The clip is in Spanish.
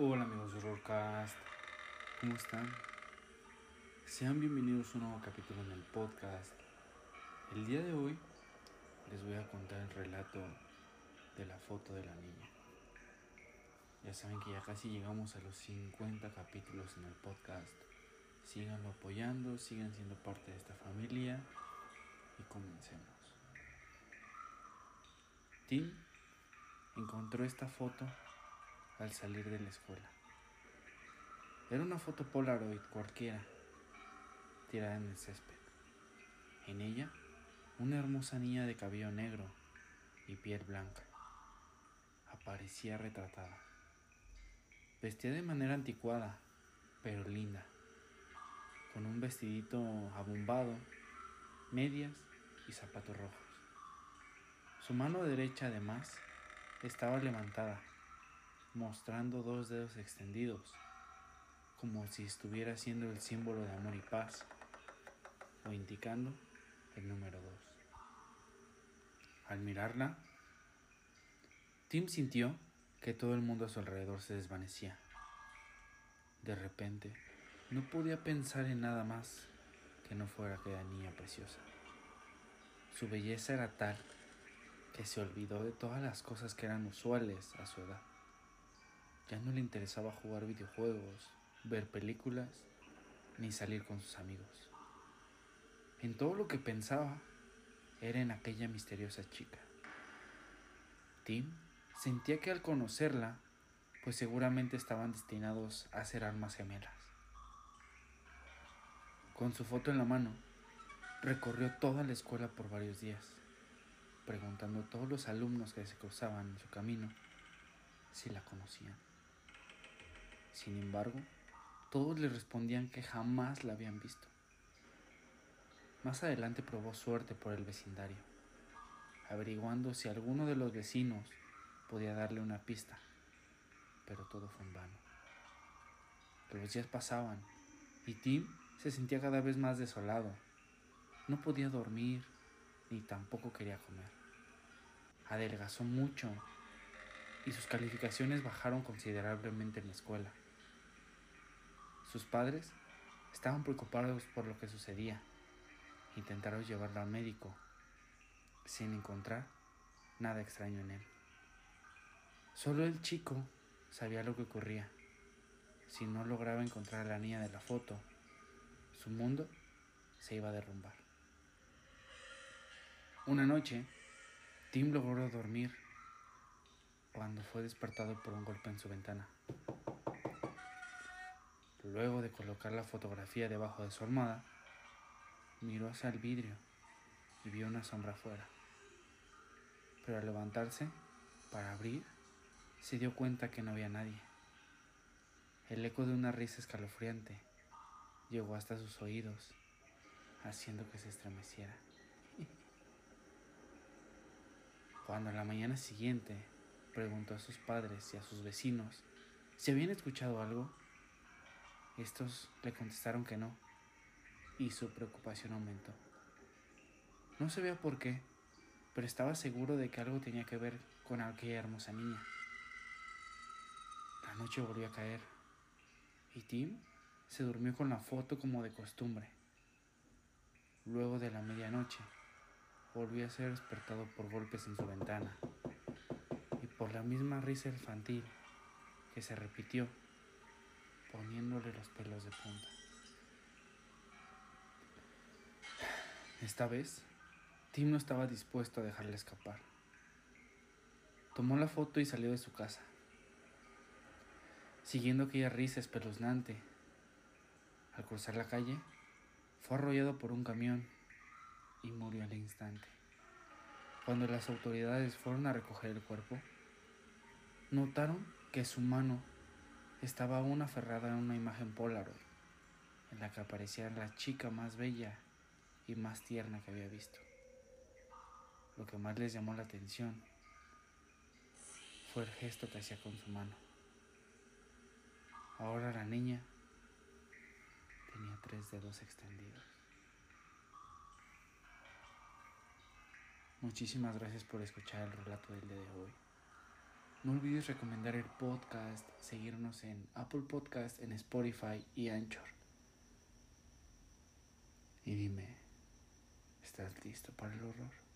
Hola amigos de Rollcast, ¿cómo están? Sean bienvenidos a un nuevo capítulo en el podcast. El día de hoy les voy a contar el relato de la foto de la niña. Ya saben que ya casi llegamos a los 50 capítulos en el podcast. Síganlo apoyando, sigan siendo parte de esta familia y comencemos. Tim encontró esta foto al salir de la escuela. Era una foto Polaroid cualquiera, tirada en el césped. En ella, una hermosa niña de cabello negro y piel blanca aparecía retratada. Vestía de manera anticuada, pero linda, con un vestidito abombado, medias y zapatos rojos. Su mano derecha además estaba levantada mostrando dos dedos extendidos, como si estuviera haciendo el símbolo de amor y paz, o indicando el número dos. Al mirarla, Tim sintió que todo el mundo a su alrededor se desvanecía. De repente, no podía pensar en nada más que no fuera aquella niña preciosa. Su belleza era tal que se olvidó de todas las cosas que eran usuales a su edad. Ya no le interesaba jugar videojuegos, ver películas, ni salir con sus amigos. En todo lo que pensaba era en aquella misteriosa chica. Tim sentía que al conocerla, pues seguramente estaban destinados a ser armas gemelas. Con su foto en la mano, recorrió toda la escuela por varios días, preguntando a todos los alumnos que se cruzaban en su camino si la conocían. Sin embargo, todos le respondían que jamás la habían visto. Más adelante probó suerte por el vecindario, averiguando si alguno de los vecinos podía darle una pista, pero todo fue en vano. Los días pasaban y Tim se sentía cada vez más desolado. No podía dormir ni tampoco quería comer. Adelgazó mucho y sus calificaciones bajaron considerablemente en la escuela. Sus padres estaban preocupados por lo que sucedía. Intentaron llevarlo al médico, sin encontrar nada extraño en él. Solo el chico sabía lo que ocurría. Si no lograba encontrar a la niña de la foto, su mundo se iba a derrumbar. Una noche, Tim logró dormir cuando fue despertado por un golpe en su ventana. Luego de colocar la fotografía debajo de su almohada, miró hacia el vidrio y vio una sombra afuera. Pero al levantarse para abrir, se dio cuenta que no había nadie. El eco de una risa escalofriante llegó hasta sus oídos, haciendo que se estremeciera. Cuando a la mañana siguiente preguntó a sus padres y a sus vecinos si habían escuchado algo, estos le contestaron que no, y su preocupación aumentó. No sabía por qué, pero estaba seguro de que algo tenía que ver con aquella hermosa niña. La noche volvió a caer, y Tim se durmió con la foto como de costumbre. Luego de la medianoche, volvió a ser despertado por golpes en su ventana y por la misma risa infantil que se repitió poniéndole los pelos de punta. Esta vez, Tim no estaba dispuesto a dejarle escapar. Tomó la foto y salió de su casa, siguiendo aquella risa espeluznante. Al cruzar la calle, fue arrollado por un camión y murió al instante. Cuando las autoridades fueron a recoger el cuerpo, notaron que su mano estaba aún aferrada en una imagen Polaroid, en la que aparecía la chica más bella y más tierna que había visto. Lo que más les llamó la atención fue el gesto que hacía con su mano. Ahora la niña tenía tres dedos extendidos. Muchísimas gracias por escuchar el relato del día de hoy. No olvides recomendar el podcast, seguirnos en Apple Podcast, en Spotify y Anchor. Y dime, ¿estás listo para el horror?